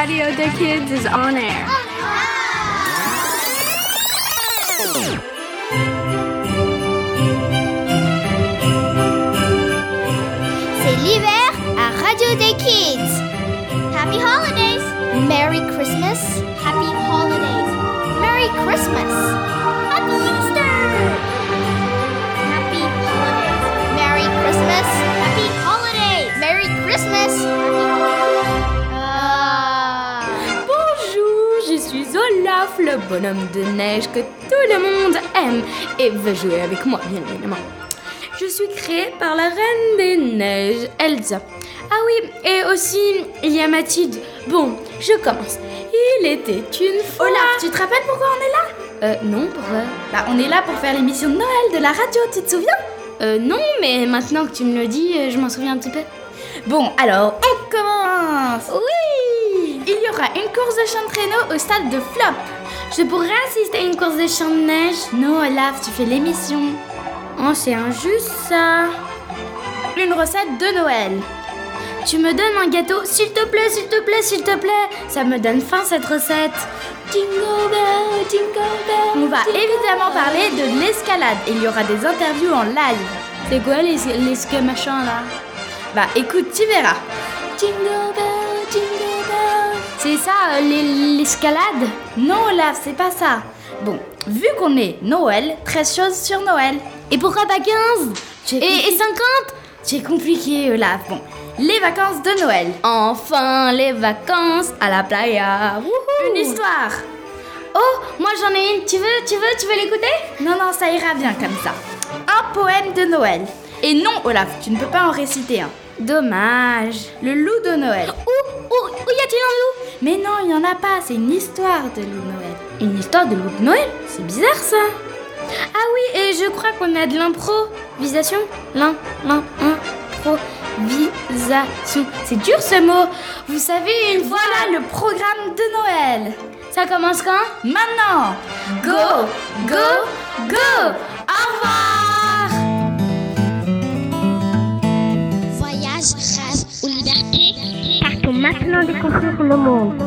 Radio the Kids is on air. C'est l'hiver à Radio des Kids. Happy Holidays. Merry Christmas. Happy Holidays. Merry Christmas. Happy Easter. Happy Holidays. Merry Christmas. Happy Holidays. Merry Christmas. Olaf, le bonhomme de neige que tout le monde aime et veut jouer avec moi, bien évidemment. Je suis créée par la reine des neiges, Elsa. Ah oui, et aussi, il y a Mathilde. Bon, je commence. Il était une fois... Olaf, tu te rappelles pourquoi on est là? Euh, non, pourquoi Bah, on est là pour faire l'émission de Noël de la radio, tu te souviens? Euh, non, mais maintenant que tu me le dis, euh, je m'en souviens un petit peu. Bon, alors, on commence Oui Il y aura une course de champ de traîneau au stade de Flop. Je pourrais assister à une course de champ de neige Non, Olaf, tu fais l'émission. Oh, c'est injuste ça Une recette de Noël. Tu me donnes un gâteau, s'il te plaît, s'il te plaît, s'il te plaît. Ça me donne faim cette recette. Jingle bell, jingle bell. On va jingle évidemment bell. parler de l'escalade. Il y aura des interviews en live. C'est quoi les, les ce machin là? Bah, écoute, tu verras. Jingle bell. C'est ça, euh, l'es- l'escalade? Non, Olaf, c'est pas ça. Bon, vu qu'on est Noël, 13 choses sur Noël. Et pourquoi pas 15 Tu es et, et compliqué. 50 C'est compliqué, Olaf. Bon, les vacances de Noël. Enfin, les vacances à la playa. Wouhou. Une histoire. Oh, moi j'en ai une. Tu veux, tu veux, tu veux l'écouter? Non, non, ça ira bien comme ça. Un poème de Noël. Et non, Olaf, tu ne peux pas en réciter un. Dommage. Le loup de Noël. Où, où, où y a-t-il un loup? Mais non, il n'y en a pas, c'est une histoire de loup de Noël. Une histoire de loup de Noël C'est bizarre ça. Ah oui, et je crois qu'on a de l'improvisation. L'im, l'im, improvisation. C'est dur ce mot. Vous savez, une fois. Voilà le programme de Noël. Ça commence quand? Maintenant, go, go, go. Au revoir. Maintenant découvrir le monde.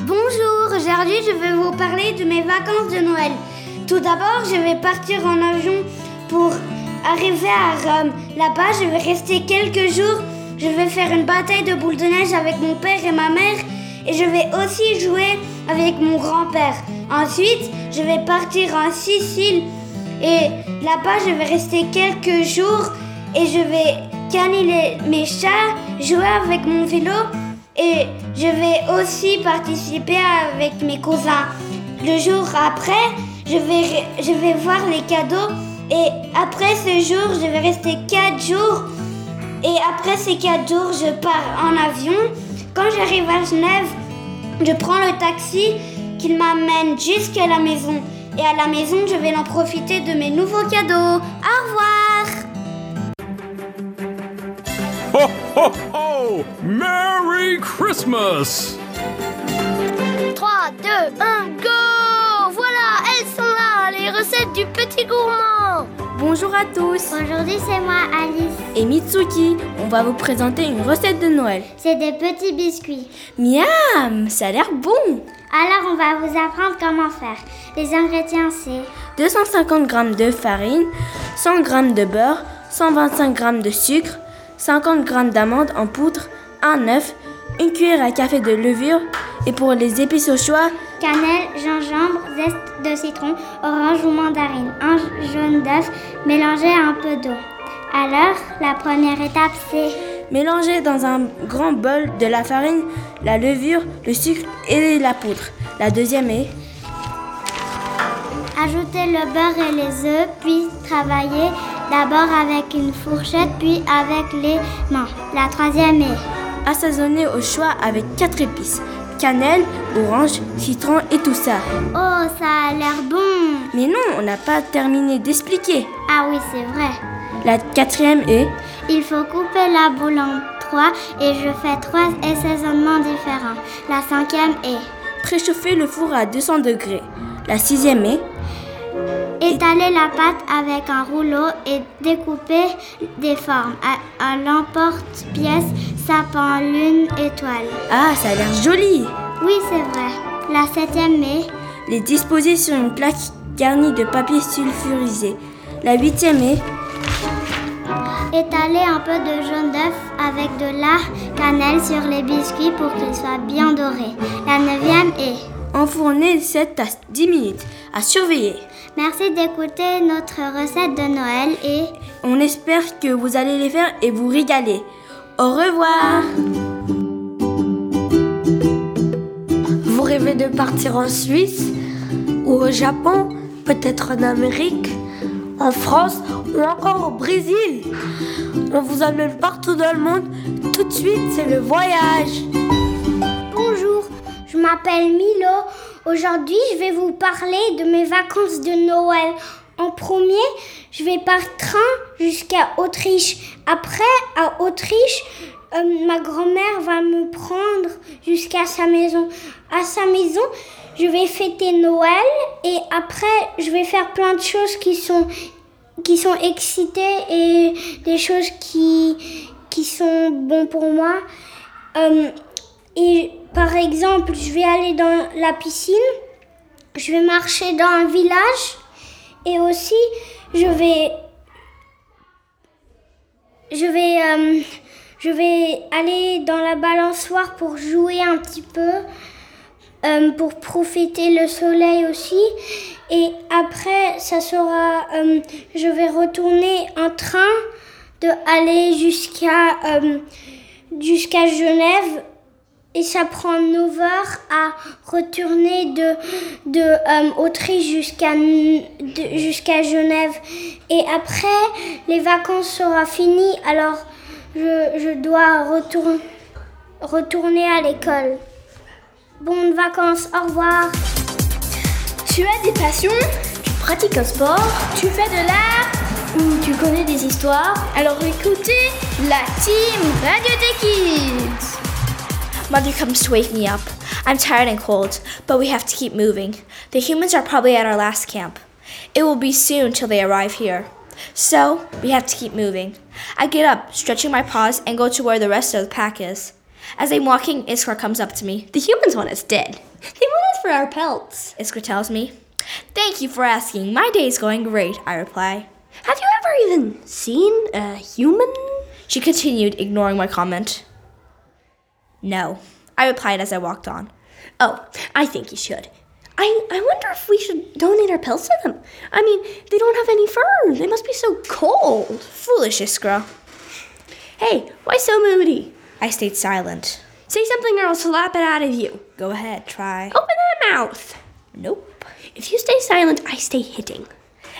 Bonjour, aujourd'hui je vais vous parler de mes vacances de Noël. Tout d'abord, je vais partir en avion pour arriver à Rome. Là-bas, je vais rester quelques jours. Je vais faire une bataille de boules de neige avec mon père et ma mère. Et je vais aussi jouer avec mon grand-père. Ensuite, je vais partir en Sicile. Et là-bas, je vais rester quelques jours. Et je vais canner mes chats, jouer avec mon vélo. Et je vais aussi participer avec mes cousins. Le jour après, je vais, je vais voir les cadeaux. Et après ce jour, je vais rester 4 jours. Et après ces 4 jours, je pars en avion. Quand j'arrive à Genève, je prends le taxi qui m'amène jusqu'à la maison. Et à la maison, je vais en profiter de mes nouveaux cadeaux. Au revoir Merry Christmas! 3, 2, 1, go Voilà, elles sont là, les recettes du petit gourmand. Bonjour à tous. Aujourd'hui, c'est moi, Alice. Et Mitsuki, on va vous présenter une recette de Noël. C'est des petits biscuits. Miam, ça a l'air bon. Alors, on va vous apprendre comment faire. Les ingrédients, c'est 250 g de farine, 100 g de beurre, 125 g de sucre, 50 g d'amandes en poudre, un œuf, une cuillère à café de levure et pour les épices au choix, cannelle, gingembre, zeste de citron, orange ou mandarine, un jaune d'œuf, mélangé à un peu d'eau. Alors, la première étape, c'est mélanger dans un grand bol de la farine, la levure, le sucre et la poudre. La deuxième est ajouter le beurre et les œufs, puis travailler d'abord avec une fourchette, puis avec les mains. La troisième est assaisonner au choix avec quatre épices cannelle, orange, citron et tout ça. Oh, ça a l'air bon Mais non, on n'a pas terminé d'expliquer. Ah oui, c'est vrai. La quatrième est Il faut couper la boule en trois et je fais trois assaisonnements différents. La cinquième est préchauffer le four à 200 degrés. La sixième est Étaler la pâte avec un rouleau et découper des formes. À, à l'emporte-pièce, sapin, lune, étoile. Ah, ça a l'air joli. Oui, c'est vrai. La 7e mai, Les disposer sur une plaque garnie de papier sulfurisé. La huitième est étaler un peu de jaune d'œuf avec de la cannelle sur les biscuits pour qu'ils soient bien dorés. La 9e est enfourner 7 à 10 minutes. À surveiller. Merci d'écouter notre recette de Noël et On espère que vous allez les faire et vous régaler. Au revoir. Vous rêvez de partir en Suisse ou au Japon, peut-être en Amérique, en France ou encore au Brésil On vous emmène partout dans le monde. Tout de suite, c'est le voyage. Je m'appelle Milo. Aujourd'hui, je vais vous parler de mes vacances de Noël. En premier, je vais par train jusqu'à Autriche. Après, à Autriche, euh, ma grand-mère va me prendre jusqu'à sa maison. À sa maison, je vais fêter Noël et après, je vais faire plein de choses qui sont qui sont excitées et des choses qui qui sont bons pour moi. Euh, et par exemple, je vais aller dans la piscine, je vais marcher dans un village et aussi je vais je vais euh, je vais aller dans la balançoire pour jouer un petit peu euh, pour profiter le soleil aussi. Et après ça sera euh, je vais retourner en train de aller jusqu'à jusqu'à Genève et ça prend 9 heures à retourner de, euh, Autriche jusqu'à Genève. Et après, les vacances seront finies, alors je, dois retourner, retourner à l'école. Bonnes vacances, au revoir. Tu as des passions Tu pratiques un sport Tu fais de l'art ou tu connais des histoires Alors écoutez la team Radio des Kids. Mother comes to wake me up. I'm tired and cold, but we have to keep moving. The humans are probably at our last camp. It will be soon till they arrive here. So, we have to keep moving. I get up, stretching my paws, and go to where the rest of the pack is. As I'm walking, Iskra comes up to me. The humans want us dead. They want us for our pelts. Iskra tells me. Thank you for asking. My day is going great, I reply. Have you ever even seen a human? She continued, ignoring my comment. No, I replied as I walked on. Oh, I think you should. I, I wonder if we should donate our pelts to them. I mean, they don't have any fur. They must be so cold. Foolish Iskra. Hey, why so moody? I stayed silent. Say something or I'll slap it out of you. Go ahead, try. Open that mouth. Nope. If you stay silent, I stay hitting.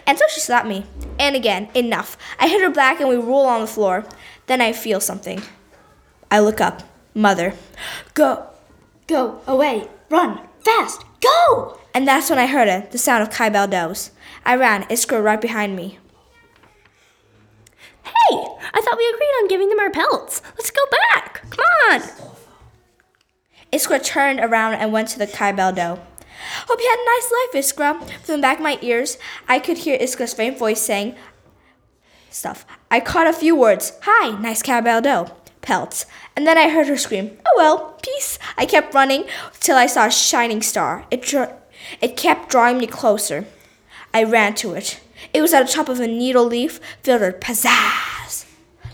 And so she slapped me. And again, enough. I hit her back and we roll on the floor. Then I feel something. I look up. Mother. Go. Go away. Run. Fast. Go! And that's when I heard it, the sound of Kai Baldos. I ran, Iskra right behind me. Hey, I thought we agreed on giving them our pelts. Let's go back. Come on. Iskra turned around and went to the Kai Baldo. Hope you had a nice life, Iskra. From the back of my ears, I could hear Iskra's faint voice saying stuff. I caught a few words. Hi, nice Kai Baldo. Pelts. And then I heard her scream, Oh well, peace. I kept running till I saw a shining star. It, dr- it kept drawing me closer. I ran to it. It was at the top of a needle leaf filled with pizzazz.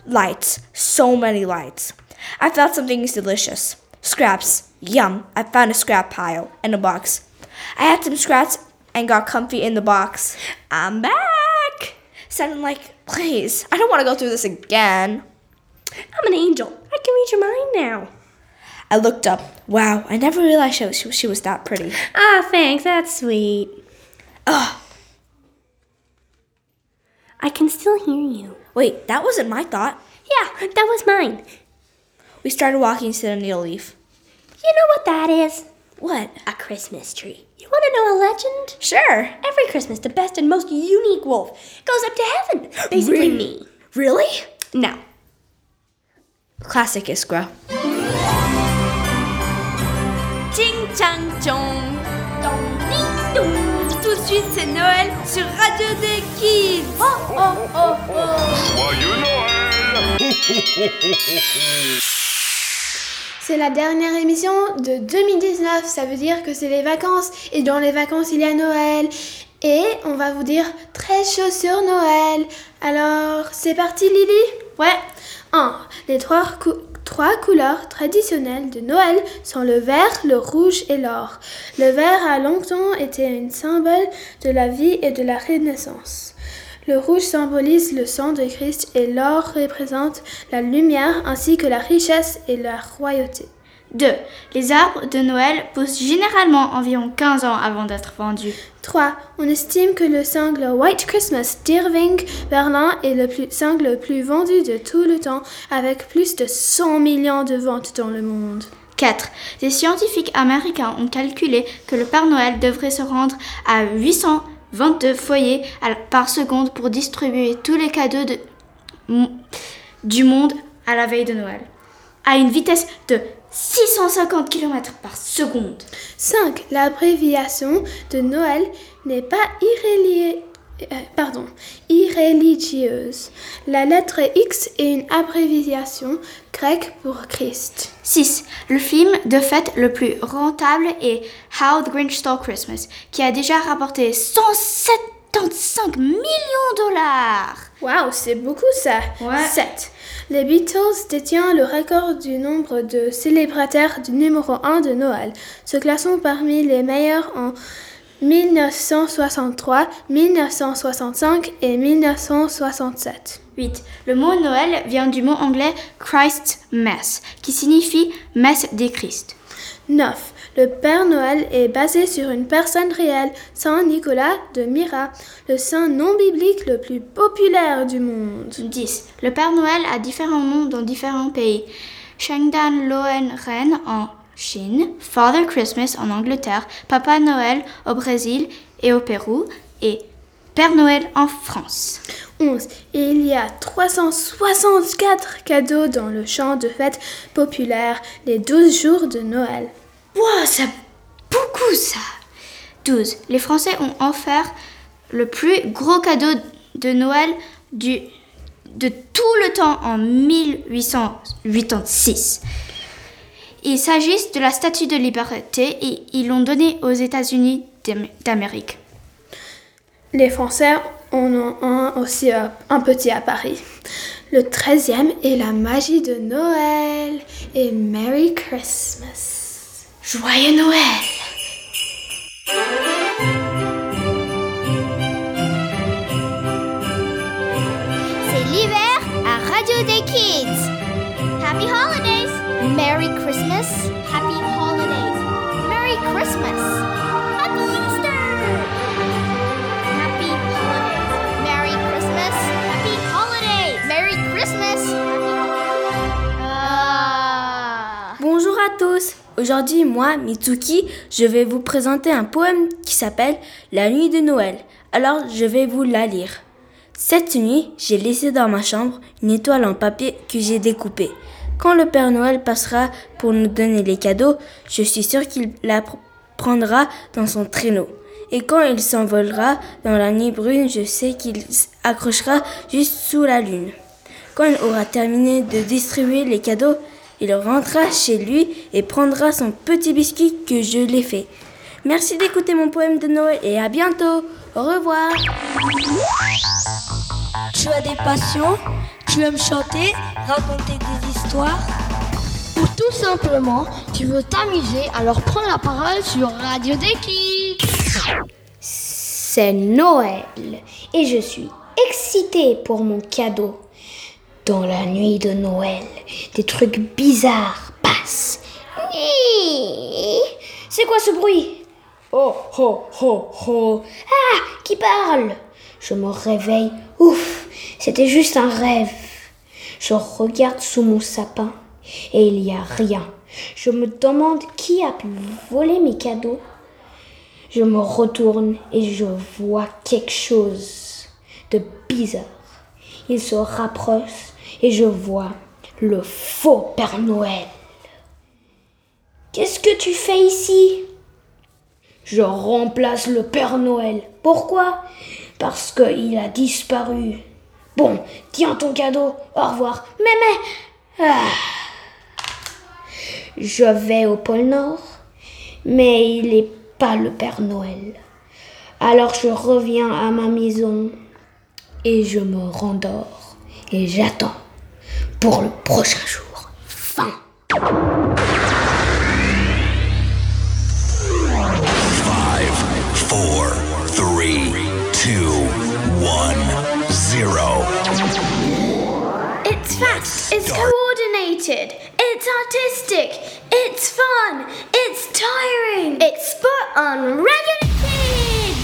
Lights, so many lights. I felt something delicious. Scraps, yum. I found a scrap pile and a box. I had some scraps and got comfy in the box. I'm back! Sounding like, please, I don't want to go through this again. I'm an angel. I can read your mind now. I looked up. Wow, I never realized she was, she was that pretty. Ah, thanks. That's sweet. Ugh. I can still hear you. Wait, that wasn't my thought. Yeah, that was mine. We started walking to the needle leaf. You know what that is? What? A Christmas tree. You want to know a legend? Sure. Every Christmas, the best and most unique wolf goes up to heaven. Basically, Really? me. Really? No. Classic Iskra. Ching chang chong. Dong, ding, dong. tout de suite, c'est Noël sur Radio des Kids. Oh oh oh oh. Joyeux Noël C'est la dernière émission de 2019, ça veut dire que c'est les vacances et dans les vacances il y a Noël et on va vous dire très chaud sur Noël. Alors c'est parti Lily? Ouais. 1. Les trois couleurs traditionnelles de Noël sont le vert, le rouge et l'or. Le vert a longtemps été un symbole de la vie et de la renaissance. Le rouge symbolise le sang de Christ et l'or représente la lumière ainsi que la richesse et la royauté. 2. Les arbres de Noël poussent généralement environ 15 ans avant d'être vendus. 3. On estime que le single White Christmas d'Irving Berlin est le plus, single le plus vendu de tout le temps avec plus de 100 millions de ventes dans le monde. 4. Des scientifiques américains ont calculé que le Père Noël devrait se rendre à 822 foyers par seconde pour distribuer tous les cadeaux de- du monde à la veille de Noël, à une vitesse de 650 km par seconde. 5. L'abréviation de Noël n'est pas irréli- euh, pardon, irréligieuse. La lettre X est une abréviation grecque pour Christ. 6. Le film de fête le plus rentable est How the Grinch Stole Christmas, qui a déjà rapporté 175 millions de dollars. Waouh, c'est beaucoup ça. Ouais. 7. Les Beatles détiennent le record du nombre de célébrateurs du numéro 1 de Noël, se classant parmi les meilleurs en 1963, 1965 et 1967. 8. Le mot Noël vient du mot anglais Christ's Mass, qui signifie messe des Christ. 9. Le Père Noël est basé sur une personne réelle, Saint Nicolas de Myra, le saint non biblique le plus populaire du monde. 10. Le Père Noël a différents noms dans différents pays. Shangdan Loen Ren en Chine, Father Christmas en Angleterre, Papa Noël au Brésil et au Pérou, et Père Noël en France. 11. Il y a 364 cadeaux dans le champ de fête populaire les 12 jours de Noël. Wow, c'est beaucoup ça 12. Les Français ont offert le plus gros cadeau de Noël du, de tout le temps en 1886. Il s'agit de la Statue de Liberté et ils l'ont donnée aux États-Unis d'Am- d'Amérique. Les Français en ont un aussi un petit à Paris. Le 13e est la magie de Noël et Merry Christmas. Joyeux Noël C'est l'hiver à Radio des Kids. Happy Holidays. Merry Christmas. Happy Holidays. Merry Christmas. Happy Easter. Happy Holidays. Merry Christmas. Happy Holidays. Merry Christmas. Ah. Bonjour à tous. Aujourd'hui, moi, Mitsuki, je vais vous présenter un poème qui s'appelle La nuit de Noël. Alors, je vais vous la lire. Cette nuit, j'ai laissé dans ma chambre une étoile en papier que j'ai découpée. Quand le Père Noël passera pour nous donner les cadeaux, je suis sûre qu'il la pr- prendra dans son traîneau. Et quand il s'envolera dans la nuit brune, je sais qu'il accrochera juste sous la lune. Quand il aura terminé de distribuer les cadeaux, il rentrera chez lui et prendra son petit biscuit que je l'ai fait. Merci d'écouter mon poème de Noël et à bientôt. Au revoir. Tu as des passions, tu aimes chanter, raconter des histoires. Ou tout simplement, tu veux t'amuser, alors prends la parole sur Radio des Kids. C'est Noël et je suis excitée pour mon cadeau. Dans la nuit de Noël, des trucs bizarres passent. C'est quoi ce bruit? Oh, oh, oh, oh. Ah, qui parle? Je me réveille. Ouf, c'était juste un rêve. Je regarde sous mon sapin et il n'y a rien. Je me demande qui a pu voler mes cadeaux. Je me retourne et je vois quelque chose de bizarre. Il se rapproche et je vois le faux Père Noël. Qu'est-ce que tu fais ici? Je remplace le Père Noël. Pourquoi? Parce qu'il a disparu. Bon, tiens ton cadeau. Au revoir. Mais, mais... Ah. Je vais au pôle Nord, mais il n'est pas le Père Noël. Alors je reviens à ma maison et je me rendors et j'attends pour le prochain jour. Fin. Five, four, three, two, one, zero. It's fast, it's coordinated, it's artistic, it's fun, it's tiring, it's spot on Kids!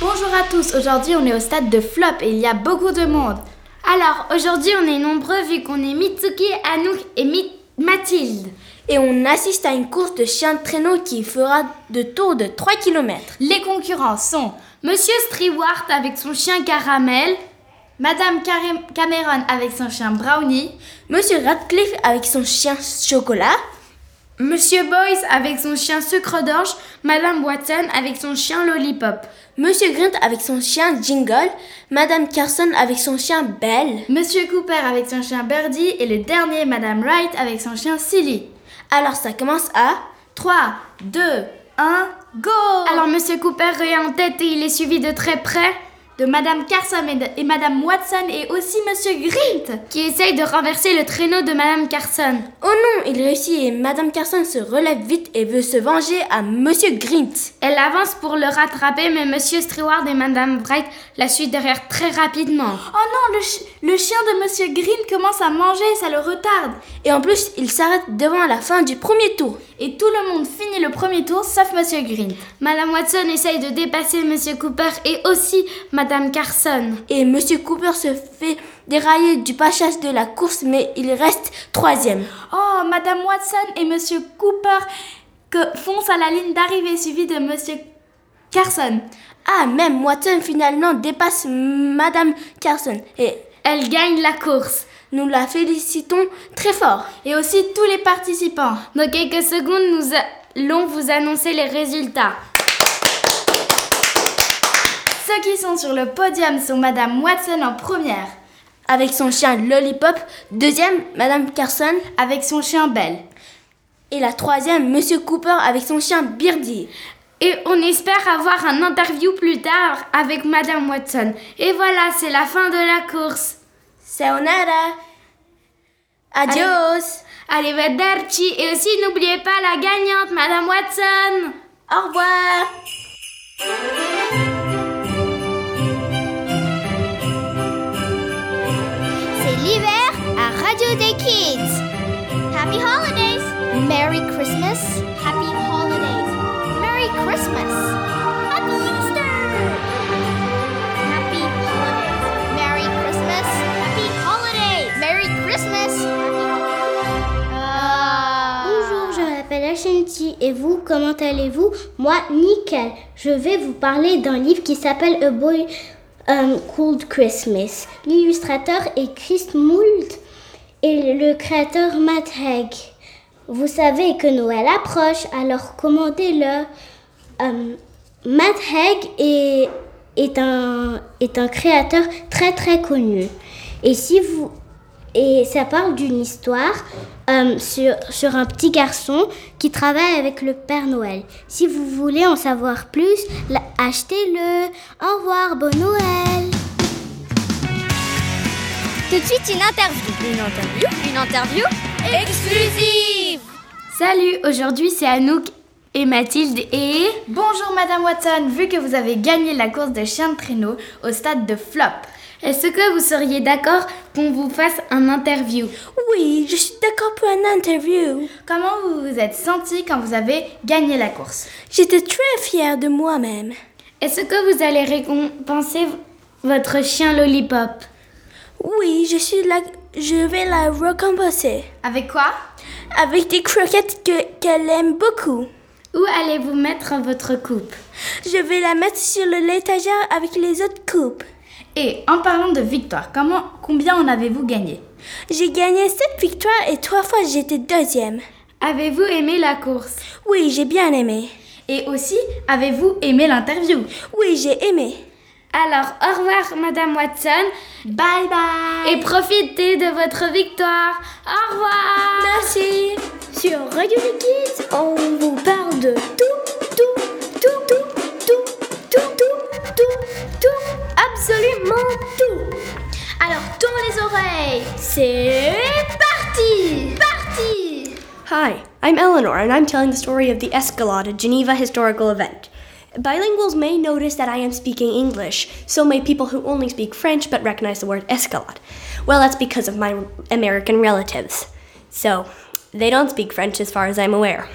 Bonjour à tous, aujourd'hui on est au stade de flop et il y a beaucoup de monde. Alors aujourd'hui on est nombreux vu qu'on est Mitsuki, Anouk et Mi- Mathilde. Et on assiste à une course de chiens de traîneau qui fera de tour de 3 km. Les concurrents sont Monsieur Stewart avec son chien Caramel, Madame Cameron avec son chien Brownie, Monsieur Radcliffe avec son chien Chocolat, Monsieur Boyce avec son chien Sucre d'Orge, Madame Watson avec son chien Lollipop, Monsieur Grint avec son chien Jingle, Madame Carson avec son chien Belle. Monsieur Cooper avec son chien Birdie et le dernier Madame Wright avec son chien Silly. Alors ça commence à 3, 2, 1, go Alors Monsieur Cooper est en tête et il est suivi de très près de Madame Carson et, Madame Watson et aussi Monsieur Grint qui essaye de renverser le traîneau de Madame Carson. Oh non, il réussit et Madame Carson se relève vite et veut se venger à Monsieur Grint. Elle avance pour le rattraper mais Monsieur Stewart et Madame Wright la suivent derrière très rapidement. Oh non, le, le chien de Monsieur Grint commence à manger, ça le retarde. Et en plus, il s'arrête devant la fin du premier tour. Et tout le monde finit le premier tour sauf Monsieur Green. Madame Watson essaye de dépasser Monsieur Cooper et aussi Madame Carson. Et Monsieur Cooper se fait dérailler du passage de la course, mais il reste troisième. Oh, Madame Watson et Monsieur Cooper que foncent à la ligne d'arrivée suivi de Monsieur Carson. Ah, même Watson finalement dépasse Madame Carson. Et Elle gagne la course. nous la félicitons très fort. Et aussi tous les participants. Dans quelques secondes, nous allons vous annoncer les résultats. Ceux qui sont sur le podium sont Madame Watson en première, Avec son chien Lollipop, deuxième, Madame Carson. avec son chien Belle. Et la troisième, Monsieur Cooper avec son chien Birdie. Et on espère avoir un interview plus tard avec Madame Watson. Et voilà, c'est la fin de la course. Sayonara. Adios. Arrivederci. Et aussi, n'oubliez pas la gagnante, Madame Watson. Au revoir. Radio des Kids. Happy Holidays! Merry Christmas! Happy Holidays! Merry Christmas! Happy Easter! Happy Holidays! Merry Christmas! Happy Holidays! Merry Christmas! Bonjour, je m'appelle Ashanti et vous, comment allez-vous? Moi, nickel. Je vais vous parler d'un livre qui s'appelle A Boy um, Called Christmas. L'illustrateur est Chris Moult et le créateur Matt Haig. Vous savez que Noël approche, alors commandez-le. Um, Matt Haig est, est, un, est un créateur très très connu. Et si vous et ça parle d'une histoire euh, sur, sur un petit garçon qui travaille avec le Père Noël. Si vous voulez en savoir plus, achetez-le. Au revoir, bon Noël. Tout de suite, une interview. Une interview Une interview exclusive Salut, aujourd'hui c'est Anouk et Mathilde et... Bonjour Madame Watson, vu que vous avez gagné la course de chien de traîneau au stade de Flop, est-ce que vous seriez d'accord qu'on vous fasse un interview? Oui, je suis d'accord pour un interview. Comment vous vous êtes senti quand vous avez gagné la course? J'étais très fière de moi-même. Est-ce que vous allez récompenser votre chien Lollipop? Oui, je suis là. Je vais la récompenser Avec quoi? Avec des croquettes que- qu'elle aime beaucoup. Où allez-vous mettre votre coupe? Je vais la mettre sur le l'étagère avec les autres coupes. Et en parlant de victoire, comment, combien en avez-vous gagné? J'ai gagné sept victoires et trois fois j'étais deuxième. Avez-vous aimé la course? Oui, j'ai bien aimé. Et aussi, avez-vous aimé l'interview? Oui, j'ai aimé. Alors, au revoir, Madame Watson. Bye bye. Et profitez de votre victoire. Au revoir. Merci. Sur Radio Kids, on vous parle de tout, tout, tout, tout, tout, tout, tout, tout, tout, absolument tout. Alors, tourne les oreilles. C'est parti Parti Hi, I'm Eleanor, and I'm telling the story of the Escalade, a Geneva historical event. Bilinguals may notice that I am speaking English, so may people who only speak French but recognize the word escalade. Well, that's because of my American relatives. So, they don't speak French as far as I'm aware.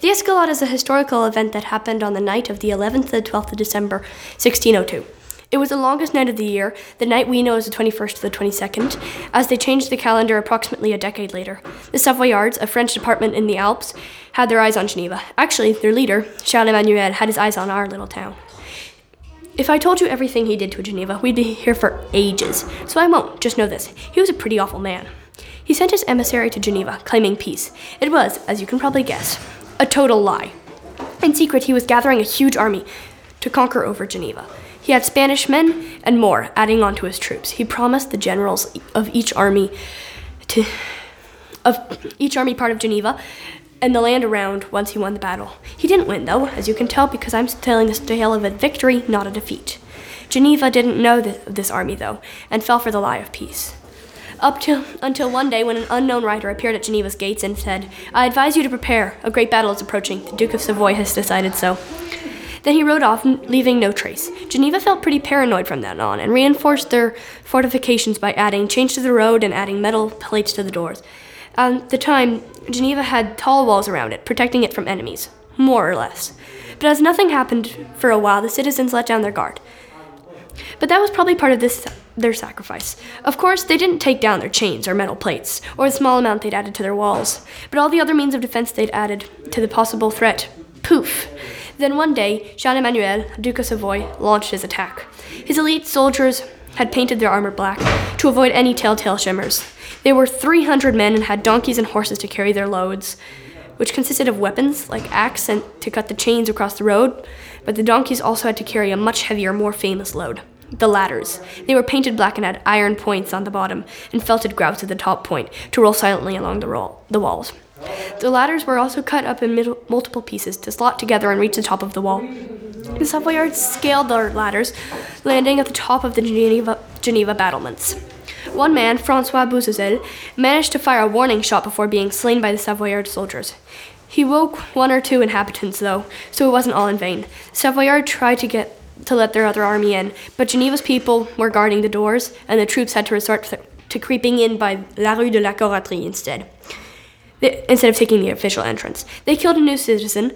The Escalade is a historical event that happened on the night of the 11th to 12th of December, 1602. It was the longest night of the year, the night we know as the 21st to the 22nd, as they changed the calendar approximately a decade later. The Savoyards, a French department in the Alps, had their eyes on Geneva. Actually, their leader, Charles Emmanuel, had his eyes on our little town. If I told you everything he did to Geneva, we'd be here for ages. So I won't, just know this. He was a pretty awful man. He sent his emissary to Geneva, claiming peace. It was, as you can probably guess, a total lie. In secret, he was gathering a huge army to conquer over Geneva. He had Spanish men and more adding on to his troops. He promised the generals of each army to of each army part of Geneva and the land around once he won the battle. He didn't win though, as you can tell because I'm telling this tale of a victory, not a defeat. Geneva didn't know th- this army though and fell for the lie of peace. Up till until one day when an unknown rider appeared at Geneva's gates and said, "I advise you to prepare. A great battle is approaching. The Duke of Savoy has decided so." Then he rode off, leaving no trace. Geneva felt pretty paranoid from then on and reinforced their fortifications by adding chains to the road and adding metal plates to the doors. At the time, Geneva had tall walls around it, protecting it from enemies, more or less. But as nothing happened for a while, the citizens let down their guard. But that was probably part of this their sacrifice. Of course, they didn't take down their chains or metal plates, or the small amount they'd added to their walls, but all the other means of defense they'd added to the possible threat. Poof! Then one day, Jean Emmanuel, Duke of Savoy, launched his attack. His elite soldiers had painted their armor black to avoid any telltale shimmers. They were 300 men and had donkeys and horses to carry their loads, which consisted of weapons like axe and to cut the chains across the road, but the donkeys also had to carry a much heavier, more famous load. The ladders. They were painted black and had iron points on the bottom and felted grouts at the top point to roll silently along the, roll, the walls. The ladders were also cut up in middle, multiple pieces to slot together and reach the top of the wall. The Savoyards scaled their ladders, landing at the top of the Geneva, Geneva battlements. One man, Francois Bouzazel, managed to fire a warning shot before being slain by the Savoyard soldiers. He woke one or two inhabitants, though, so it wasn't all in vain. Savoyard tried to get to let their other army in, but Geneva's people were guarding the doors, and the troops had to resort to, to creeping in by La Rue de la Coraterie instead instead of taking the official entrance. They killed a new citizen,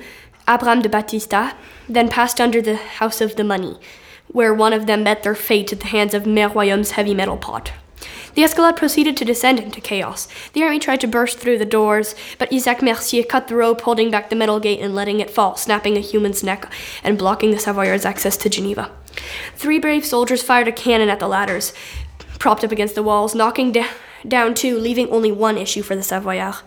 Abraham de Batista, then passed under the House of the Money, where one of them met their fate at the hands of Royaume's heavy metal pot. The escalade proceeded to descend into chaos. The army tried to burst through the doors, but Isaac Mercier cut the rope holding back the metal gate and letting it fall, snapping a human's neck and blocking the Savoyards' access to Geneva. Three brave soldiers fired a cannon at the ladders, propped up against the walls, knocking da- down two, leaving only one issue for the Savoyards.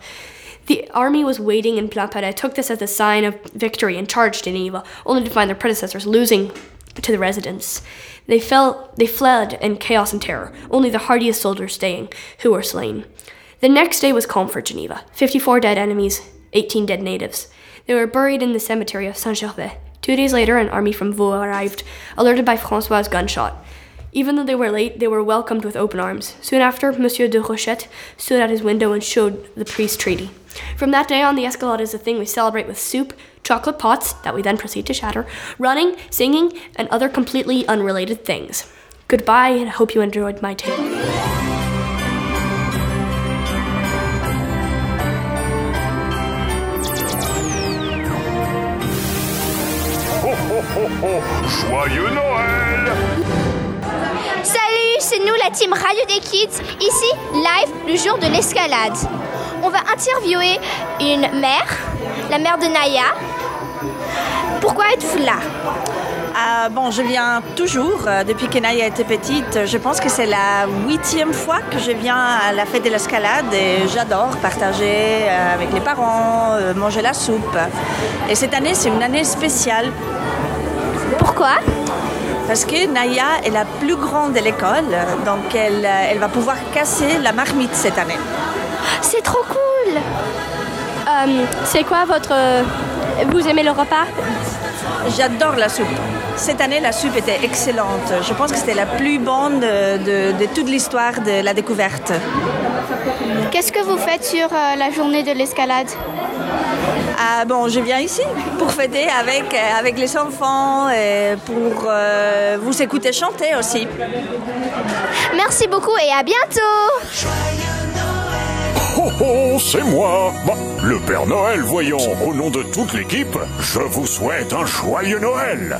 The army was waiting in Plainpalais, took this as a sign of victory, and charged Geneva, only to find their predecessors losing to the residents. They fell they fled in chaos and terror, only the hardiest soldiers staying, who were slain. The next day was calm for Geneva. Fifty four dead enemies, eighteen dead natives. They were buried in the cemetery of Saint Gervais. Two days later an army from Vaux arrived, alerted by Francois' gunshot. Even though they were late, they were welcomed with open arms. Soon after, Monsieur de Rochette stood at his window and showed the priest treaty. From that day on, the escalade is a thing we celebrate with soup, chocolate pots that we then proceed to shatter, running, singing, and other completely unrelated things. Goodbye, and I hope you enjoyed my tale. Joyeux Noël nous la team Radio des Kids, ici live le jour de l'escalade. On va interviewer une mère, la mère de Naya. Pourquoi êtes-vous là? Ah, bon, je viens toujours, euh, depuis que Naya était petite. Je pense que c'est la huitième fois que je viens à la fête de l'escalade et j'adore partager euh, avec les parents, euh, manger la soupe. Et cette année, c'est une année spéciale. Pourquoi? Parce que Naya est la plus grande de l'école, donc elle, euh, elle va pouvoir casser la marmite cette année. C'est trop cool Euh, C'est quoi votre... euh, Vous aimez le repas? J'adore la soupe. Cette année, la soupe était excellente. Je pense que c'était la plus bonne de, de- de toute l'histoire de la découverte. Qu'est-ce que vous faites sur la journée de l'escalade? Ah, bon, je viens ici pour fêter avec, euh, avec les enfants et pour euh, vous écouter chanter aussi. Merci beaucoup et à bientôt. Oh oh, c'est moi. Bah, Le Père Noël, voyons, au nom de toute l'équipe, je vous souhaite un joyeux Noël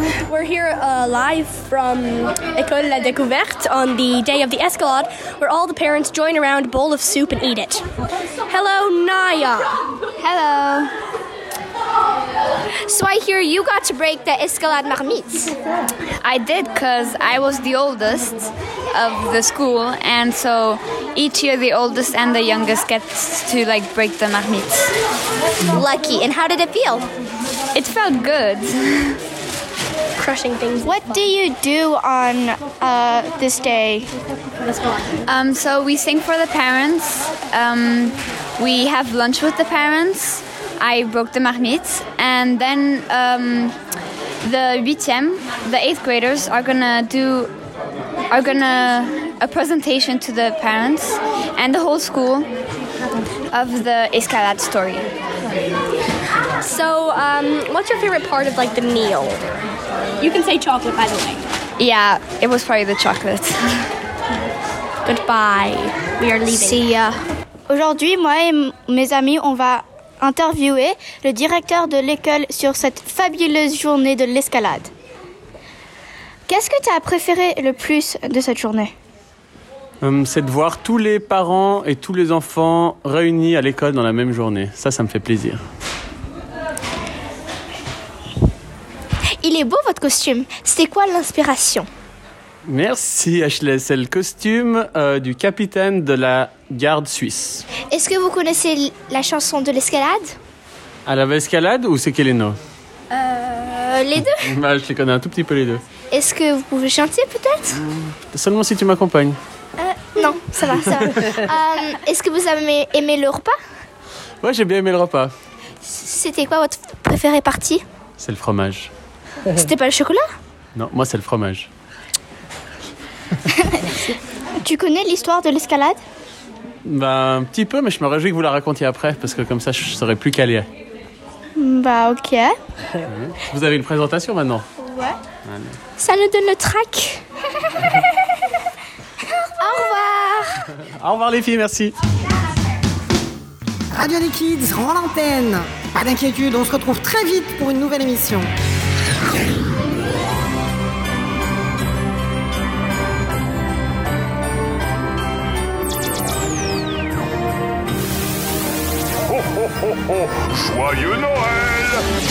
We're here uh, live from École La Découverte on the day of the Escalade, where all the parents join around a bowl of soup and eat it. Hello, Naya. Hello So I hear you got to break the Escalade Marmites. I did because I was the oldest of the school, and so each year the oldest and the youngest gets to like break the marmites. Lucky. And how did it feel? It felt good. Crushing things. What do you do on uh, this day? Um, so we sing for the parents. Um, we have lunch with the parents. I broke the marmites, and then um, the huitième, the eighth graders, are gonna do are gonna a presentation to the parents and the whole school of the Escalade story. So, um, what's your favorite part of like the meal? You can say chocolate, by the way. Yeah, it was probably the chocolate. Goodbye. We are leaving. See ya. Aujourd'hui, moi et mes amis, on va interviewer le directeur de l'école sur cette fabuleuse journée de l'escalade. Qu'est-ce que tu as préféré le plus de cette journée? Hum, c'est de voir tous les parents et tous les enfants réunis à l'école dans la même journée. Ça, ça me fait plaisir. Il est beau votre costume. C'était quoi l'inspiration Merci Ashley. C'est le costume euh, du capitaine de la garde suisse. Est-ce que vous connaissez la chanson de l'escalade? À la escalade ou c'est Keleno? Euh, Les deux bah, Je les connais un tout petit peu les deux. Est-ce que vous pouvez chanter peut-être? Seulement si tu m'accompagnes. Euh, Non, ça va, ça va. Euh, Est-ce que vous avez aimé le repas? Ouais, j'ai bien aimé le repas. C'était quoi votre préférée partie? C'est le fromage. C'était pas le chocolat Non, moi c'est le fromage. Tu connais l'histoire de l'escalade Bah, un petit peu, mais je me réjouis que vous la racontiez après, parce que comme ça, je serai plus calé. Bah ok. Vous avez une présentation maintenant Ouais. Allez. Ça nous donne le trac. Au revoir. Au revoir les filles, merci. Radio des Kids rend l'antenne. Pas d'inquiétude, on se retrouve très vite pour une nouvelle émission. Oh oh oh Joyeux Noël